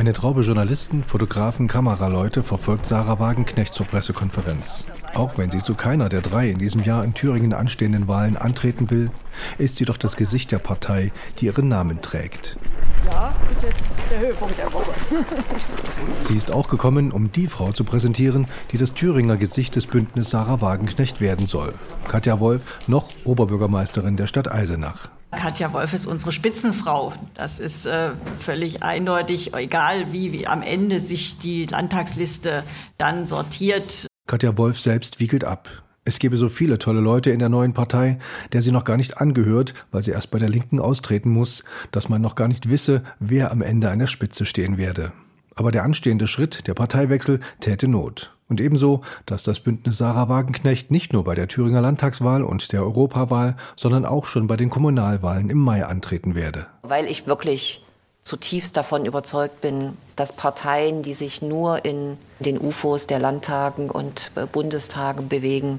Eine Traube Journalisten, Fotografen, Kameraleute verfolgt Sarah Wagenknecht zur Pressekonferenz. Auch wenn sie zu keiner der drei in diesem Jahr in Thüringen anstehenden Wahlen antreten will, ist sie doch das Gesicht der Partei, die ihren Namen trägt. Ja, ist jetzt der Höhepunkt der Woche. sie ist auch gekommen, um die Frau zu präsentieren, die das Thüringer Gesicht des Bündnisses Sarah Wagenknecht werden soll. Katja Wolf, noch Oberbürgermeisterin der Stadt Eisenach. Katja Wolf ist unsere Spitzenfrau. Das ist äh, völlig eindeutig, egal wie, wie am Ende sich die Landtagsliste dann sortiert. Katja Wolf selbst wiegelt ab. Es gebe so viele tolle Leute in der neuen Partei, der sie noch gar nicht angehört, weil sie erst bei der Linken austreten muss, dass man noch gar nicht wisse, wer am Ende an der Spitze stehen werde. Aber der anstehende Schritt, der Parteiwechsel, täte Not. Und ebenso, dass das Bündnis Sarah Wagenknecht nicht nur bei der Thüringer Landtagswahl und der Europawahl, sondern auch schon bei den Kommunalwahlen im Mai antreten werde. Weil ich wirklich zutiefst davon überzeugt bin, dass Parteien, die sich nur in den UFOs der Landtagen und äh, Bundestagen bewegen,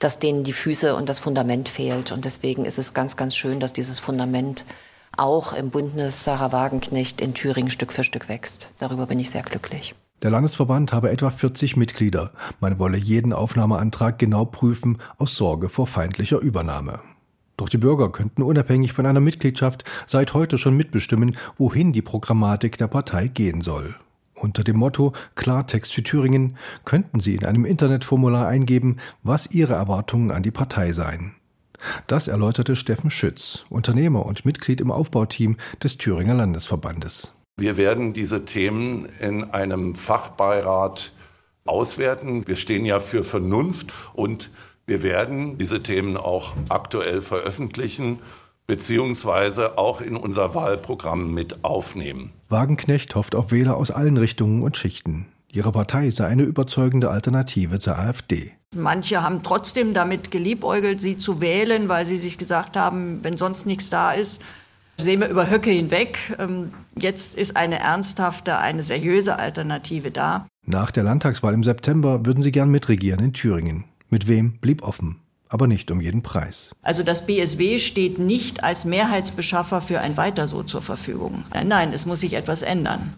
dass denen die Füße und das Fundament fehlt. Und deswegen ist es ganz, ganz schön, dass dieses Fundament auch im Bündnis Sarah Wagenknecht in Thüringen Stück für Stück wächst. Darüber bin ich sehr glücklich. Der Landesverband habe etwa 40 Mitglieder. Man wolle jeden Aufnahmeantrag genau prüfen aus Sorge vor feindlicher Übernahme. Doch die Bürger könnten unabhängig von einer Mitgliedschaft seit heute schon mitbestimmen, wohin die Programmatik der Partei gehen soll. Unter dem Motto Klartext für Thüringen könnten Sie in einem Internetformular eingeben, was Ihre Erwartungen an die Partei seien. Das erläuterte Steffen Schütz, Unternehmer und Mitglied im Aufbauteam des Thüringer Landesverbandes. Wir werden diese Themen in einem Fachbeirat auswerten. Wir stehen ja für Vernunft und wir werden diese Themen auch aktuell veröffentlichen beziehungsweise auch in unser Wahlprogramm mit aufnehmen. Wagenknecht hofft auf Wähler aus allen Richtungen und Schichten. Ihre Partei sei eine überzeugende Alternative zur AfD. Manche haben trotzdem damit geliebäugelt, sie zu wählen, weil sie sich gesagt haben, wenn sonst nichts da ist, sehen wir über Höcke hinweg. Ähm, jetzt ist eine ernsthafte, eine seriöse Alternative da. Nach der Landtagswahl im September würden Sie gern mitregieren in Thüringen. Mit wem blieb offen, aber nicht um jeden Preis. Also das BSW steht nicht als Mehrheitsbeschaffer für ein Weiter so zur Verfügung. Nein, nein, es muss sich etwas ändern.